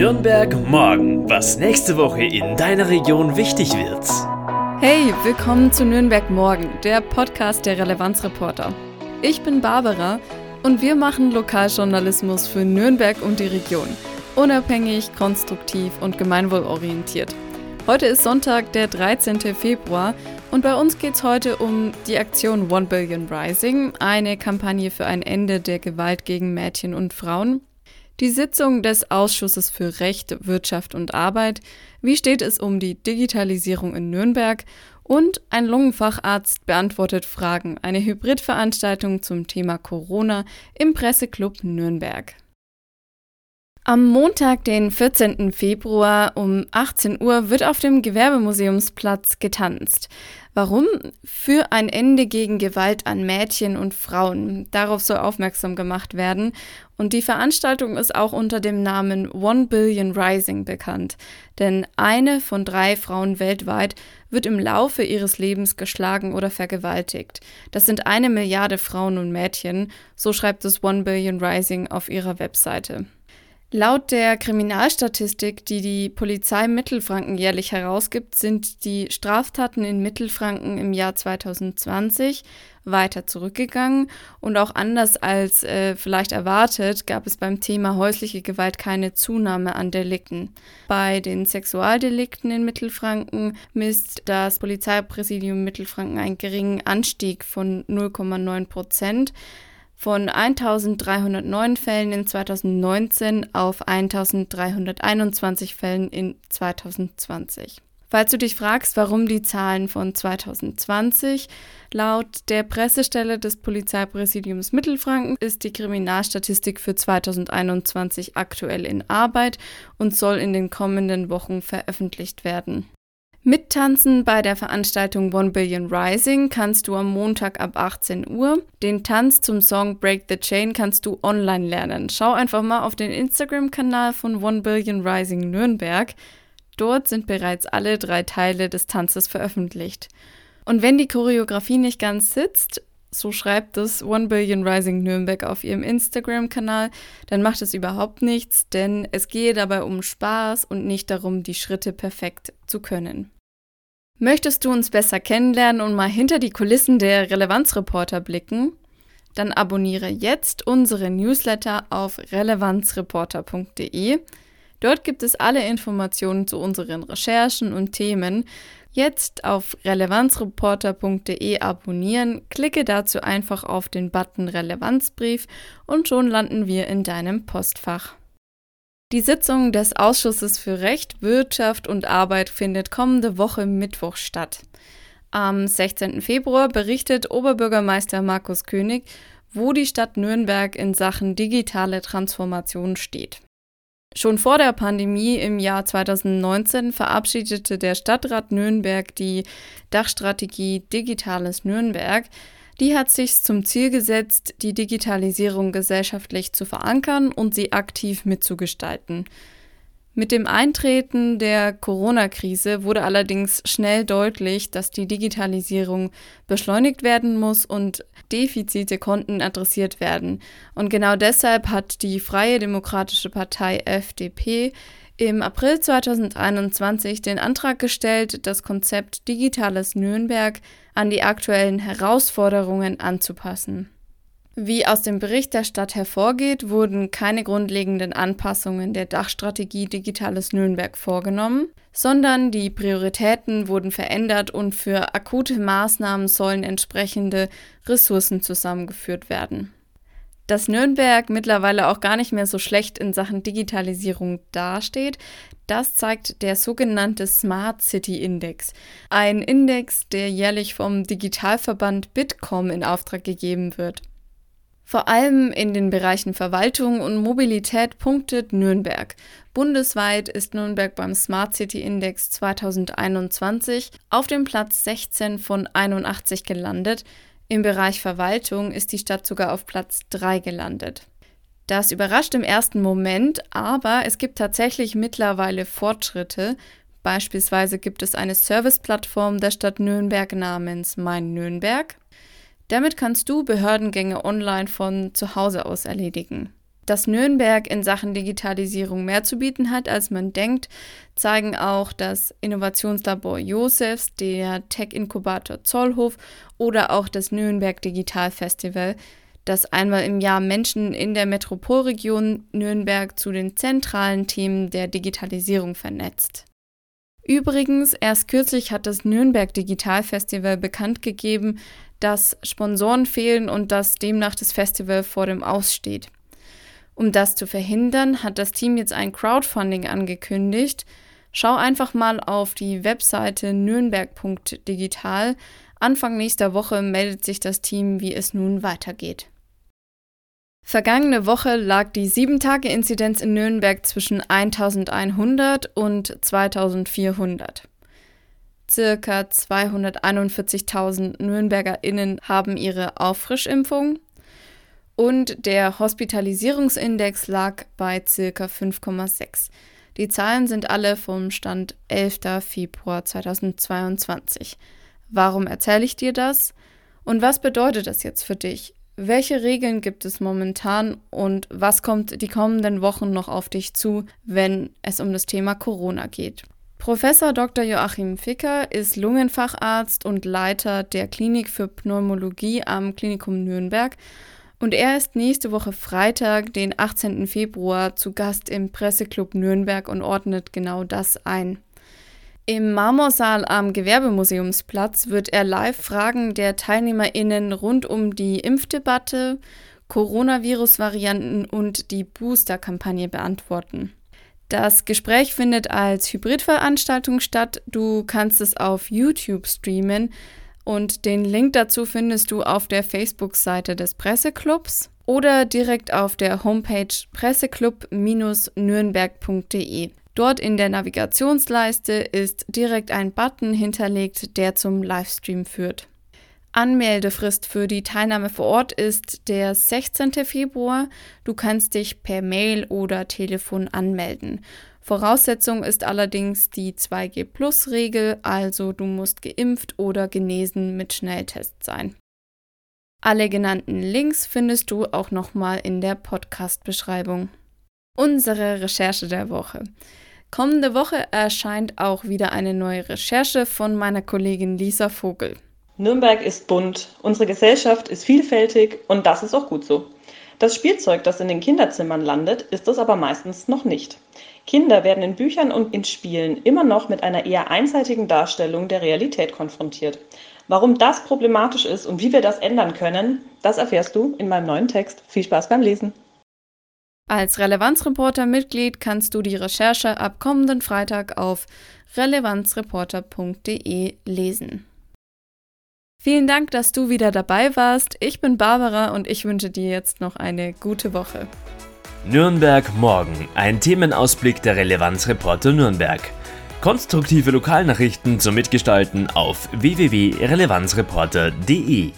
Nürnberg morgen, was nächste Woche in deiner Region wichtig wird. Hey, willkommen zu Nürnberg morgen, der Podcast der Relevanzreporter. Ich bin Barbara und wir machen Lokaljournalismus für Nürnberg und die Region. Unabhängig, konstruktiv und gemeinwohlorientiert. Heute ist Sonntag, der 13. Februar und bei uns geht es heute um die Aktion One Billion Rising, eine Kampagne für ein Ende der Gewalt gegen Mädchen und Frauen. Die Sitzung des Ausschusses für Recht, Wirtschaft und Arbeit, wie steht es um die Digitalisierung in Nürnberg? Und ein Lungenfacharzt beantwortet Fragen, eine Hybridveranstaltung zum Thema Corona im Presseclub Nürnberg. Am Montag, den 14. Februar um 18 Uhr wird auf dem Gewerbemuseumsplatz getanzt. Warum? Für ein Ende gegen Gewalt an Mädchen und Frauen. Darauf soll aufmerksam gemacht werden. Und die Veranstaltung ist auch unter dem Namen One Billion Rising bekannt. Denn eine von drei Frauen weltweit wird im Laufe ihres Lebens geschlagen oder vergewaltigt. Das sind eine Milliarde Frauen und Mädchen, so schreibt es One Billion Rising auf ihrer Webseite. Laut der Kriminalstatistik, die die Polizei Mittelfranken jährlich herausgibt, sind die Straftaten in Mittelfranken im Jahr 2020 weiter zurückgegangen und auch anders als äh, vielleicht erwartet gab es beim Thema häusliche Gewalt keine Zunahme an Delikten. Bei den Sexualdelikten in Mittelfranken misst das Polizeipräsidium Mittelfranken einen geringen Anstieg von 0,9 Prozent von 1309 Fällen in 2019 auf 1321 Fällen in 2020. Falls du dich fragst, warum die Zahlen von 2020, laut der Pressestelle des Polizeipräsidiums Mittelfranken ist die Kriminalstatistik für 2021 aktuell in Arbeit und soll in den kommenden Wochen veröffentlicht werden. Mittanzen bei der Veranstaltung One Billion Rising kannst du am Montag ab 18 Uhr. Den Tanz zum Song Break the Chain kannst du online lernen. Schau einfach mal auf den Instagram-Kanal von One Billion Rising Nürnberg. Dort sind bereits alle drei Teile des Tanzes veröffentlicht. Und wenn die Choreografie nicht ganz sitzt, so schreibt es One Billion Rising Nürnberg auf ihrem Instagram-Kanal, dann macht es überhaupt nichts, denn es gehe dabei um Spaß und nicht darum, die Schritte perfekt zu können. Möchtest du uns besser kennenlernen und mal hinter die Kulissen der Relevanzreporter blicken? Dann abonniere jetzt unsere Newsletter auf relevanzreporter.de. Dort gibt es alle Informationen zu unseren Recherchen und Themen, Jetzt auf relevanzreporter.de abonnieren, klicke dazu einfach auf den Button Relevanzbrief und schon landen wir in deinem Postfach. Die Sitzung des Ausschusses für Recht, Wirtschaft und Arbeit findet kommende Woche Mittwoch statt. Am 16. Februar berichtet Oberbürgermeister Markus König, wo die Stadt Nürnberg in Sachen digitale Transformation steht. Schon vor der Pandemie im Jahr 2019 verabschiedete der Stadtrat Nürnberg die Dachstrategie Digitales Nürnberg. Die hat sich zum Ziel gesetzt, die Digitalisierung gesellschaftlich zu verankern und sie aktiv mitzugestalten. Mit dem Eintreten der Corona-Krise wurde allerdings schnell deutlich, dass die Digitalisierung beschleunigt werden muss und Defizite konnten adressiert werden. Und genau deshalb hat die Freie Demokratische Partei FDP im April 2021 den Antrag gestellt, das Konzept Digitales Nürnberg an die aktuellen Herausforderungen anzupassen. Wie aus dem Bericht der Stadt hervorgeht, wurden keine grundlegenden Anpassungen der Dachstrategie Digitales Nürnberg vorgenommen, sondern die Prioritäten wurden verändert und für akute Maßnahmen sollen entsprechende Ressourcen zusammengeführt werden. Dass Nürnberg mittlerweile auch gar nicht mehr so schlecht in Sachen Digitalisierung dasteht, das zeigt der sogenannte Smart City Index, ein Index, der jährlich vom Digitalverband Bitkom in Auftrag gegeben wird. Vor allem in den Bereichen Verwaltung und Mobilität punktet Nürnberg. Bundesweit ist Nürnberg beim Smart City Index 2021 auf dem Platz 16 von 81 gelandet. Im Bereich Verwaltung ist die Stadt sogar auf Platz 3 gelandet. Das überrascht im ersten Moment, aber es gibt tatsächlich mittlerweile Fortschritte. Beispielsweise gibt es eine Serviceplattform der Stadt Nürnberg namens Mein Nürnberg. Damit kannst du Behördengänge online von zu Hause aus erledigen. Dass Nürnberg in Sachen Digitalisierung mehr zu bieten hat, als man denkt, zeigen auch das Innovationslabor Josefs, der Tech-Inkubator Zollhof oder auch das Nürnberg Digital Festival, das einmal im Jahr Menschen in der Metropolregion Nürnberg zu den zentralen Themen der Digitalisierung vernetzt. Übrigens, erst kürzlich hat das Nürnberg Digital Festival bekannt gegeben, dass Sponsoren fehlen und dass demnach das Festival vor dem Aussteht. Um das zu verhindern, hat das Team jetzt ein Crowdfunding angekündigt. Schau einfach mal auf die Webseite nürnberg.digital. Anfang nächster Woche meldet sich das Team, wie es nun weitergeht. Vergangene Woche lag die 7-Tage-Inzidenz in Nürnberg zwischen 1100 und 2400. Circa 241.000 NürnbergerInnen haben ihre Auffrischimpfung und der Hospitalisierungsindex lag bei circa 5,6. Die Zahlen sind alle vom Stand 11. Februar 2022. Warum erzähle ich dir das? Und was bedeutet das jetzt für dich? Welche Regeln gibt es momentan und was kommt die kommenden Wochen noch auf dich zu, wenn es um das Thema Corona geht? Professor Dr. Joachim Ficker ist Lungenfacharzt und Leiter der Klinik für Pneumologie am Klinikum Nürnberg und er ist nächste Woche Freitag, den 18. Februar, zu Gast im Presseclub Nürnberg und ordnet genau das ein. Im Marmorsaal am Gewerbemuseumsplatz wird er live Fragen der TeilnehmerInnen rund um die Impfdebatte, Coronavirus-Varianten und die Booster-Kampagne beantworten. Das Gespräch findet als Hybridveranstaltung statt. Du kannst es auf YouTube streamen und den Link dazu findest du auf der Facebook-Seite des Presseclubs oder direkt auf der Homepage presseclub-nürnberg.de. Dort in der Navigationsleiste ist direkt ein Button hinterlegt, der zum Livestream führt. Anmeldefrist für die Teilnahme vor Ort ist der 16. Februar. Du kannst dich per Mail oder Telefon anmelden. Voraussetzung ist allerdings die 2G-Plus-Regel, also du musst geimpft oder genesen mit Schnelltest sein. Alle genannten Links findest du auch nochmal in der Podcast-Beschreibung. Unsere Recherche der Woche. Kommende Woche erscheint auch wieder eine neue Recherche von meiner Kollegin Lisa Vogel. Nürnberg ist bunt, unsere Gesellschaft ist vielfältig und das ist auch gut so. Das Spielzeug, das in den Kinderzimmern landet, ist es aber meistens noch nicht. Kinder werden in Büchern und in Spielen immer noch mit einer eher einseitigen Darstellung der Realität konfrontiert. Warum das problematisch ist und wie wir das ändern können, das erfährst du in meinem neuen Text. Viel Spaß beim Lesen. Als Relevanzreporter-Mitglied kannst du die Recherche ab kommenden Freitag auf relevanzreporter.de lesen. Vielen Dank, dass du wieder dabei warst. Ich bin Barbara und ich wünsche dir jetzt noch eine gute Woche. Nürnberg morgen, ein Themenausblick der Relevanzreporter Nürnberg. Konstruktive Lokalnachrichten zum Mitgestalten auf www.relevanzreporter.de.